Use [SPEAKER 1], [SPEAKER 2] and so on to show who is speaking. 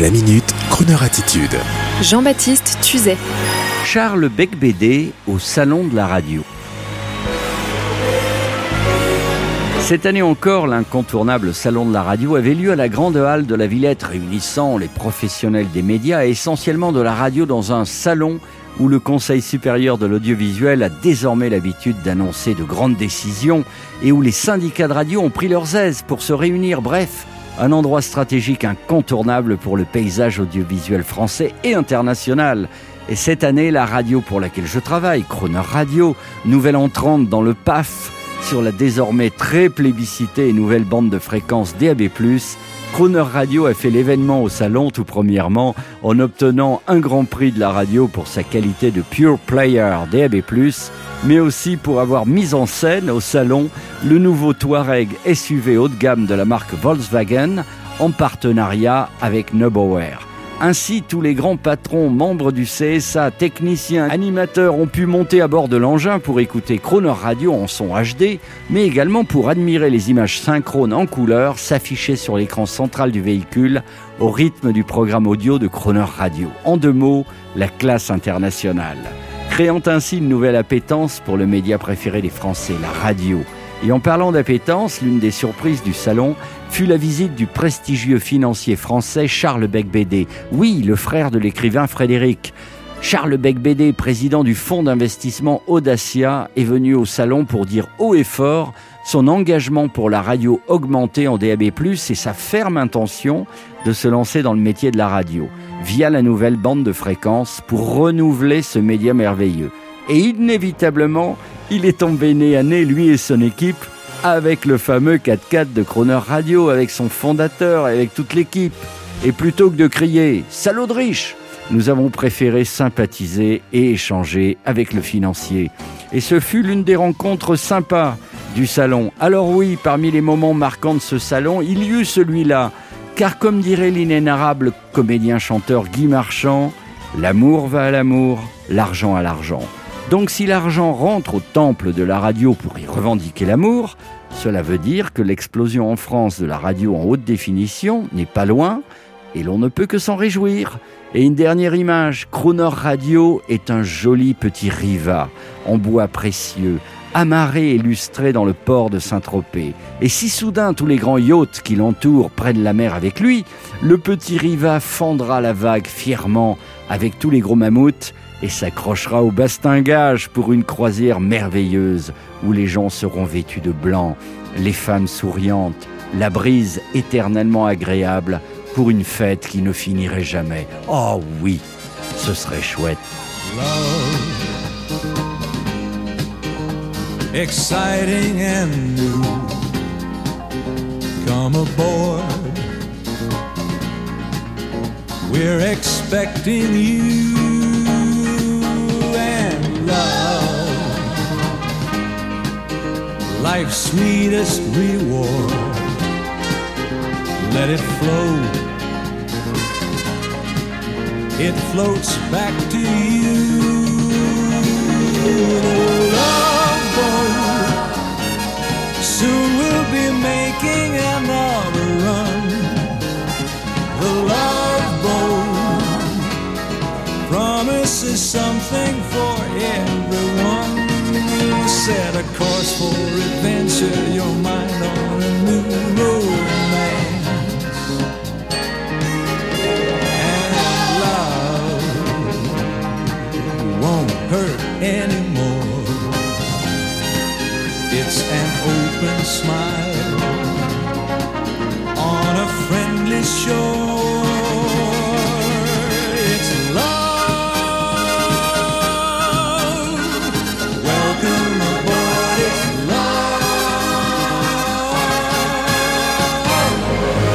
[SPEAKER 1] La minute, Kroneur attitude.
[SPEAKER 2] Jean-Baptiste Tuzet.
[SPEAKER 3] Charles Becbédé au Salon de la radio. Cette année encore, l'incontournable Salon de la radio avait lieu à la Grande Halle de la Villette, réunissant les professionnels des médias et essentiellement de la radio dans un salon où le Conseil supérieur de l'audiovisuel a désormais l'habitude d'annoncer de grandes décisions et où les syndicats de radio ont pris leurs aises pour se réunir. Bref, un endroit stratégique incontournable pour le paysage audiovisuel français et international. Et cette année, la radio pour laquelle je travaille, Croner Radio, nouvelle entrante dans le PAF, sur la désormais très plébiscitée et nouvelle bande de fréquence DAB+, Croner Radio a fait l'événement au salon tout premièrement en obtenant un grand prix de la radio pour sa qualité de pure player DAB+, mais aussi pour avoir mis en scène au salon le nouveau Touareg SUV haut de gamme de la marque Volkswagen en partenariat avec Neubauer. Ainsi, tous les grands patrons, membres du CSA, techniciens, animateurs ont pu monter à bord de l'engin pour écouter Croner Radio en son HD, mais également pour admirer les images synchrones en couleur s'afficher sur l'écran central du véhicule au rythme du programme audio de Croner Radio. En deux mots, la classe internationale créant ainsi une nouvelle appétence pour le média préféré des Français, la radio. Et en parlant d'appétence, l'une des surprises du salon fut la visite du prestigieux financier français Charles Becbédé. Oui, le frère de l'écrivain Frédéric. Charles Becbédé, président du fonds d'investissement Audacia, est venu au salon pour dire haut et fort son engagement pour la radio augmentée en DAB+, et sa ferme intention de se lancer dans le métier de la radio, via la nouvelle bande de fréquences, pour renouveler ce média merveilleux. Et inévitablement, il est tombé nez à nez, lui et son équipe, avec le fameux 4x4 de Croner Radio, avec son fondateur avec toute l'équipe. Et plutôt que de crier « Salaud de riche !», nous avons préféré sympathiser et échanger avec le financier. Et ce fut l'une des rencontres sympas du salon. Alors oui, parmi les moments marquants de ce salon, il y eut celui-là. Car comme dirait l'inénarrable comédien-chanteur Guy Marchand, l'amour va à l'amour, l'argent à l'argent. Donc si l'argent rentre au temple de la radio pour y revendiquer l'amour, cela veut dire que l'explosion en France de la radio en haute définition n'est pas loin et l'on ne peut que s'en réjouir. Et une dernière image, Croner Radio est un joli petit riva en bois précieux, amarré et lustré dans le port de Saint-Tropez. Et si soudain tous les grands yachts qui l'entourent prennent la mer avec lui, le petit riva fendra la vague fièrement avec tous les gros mammouths et s'accrochera au bastingage pour une croisière merveilleuse où les gens seront vêtus de blanc, les femmes souriantes, la brise éternellement agréable pour une fête qui ne finirait jamais. Oh oui, ce serait chouette. Exciting and new. Come aboard. We're expecting you Life's sweetest reward. Let it flow it floats back to you. Love boat. Soon we'll be making another run. The love boat promises something for everyone. Set a course for adventure, your mind on a new romance. And love won't hurt anymore. It's an open smile on a friendly shore.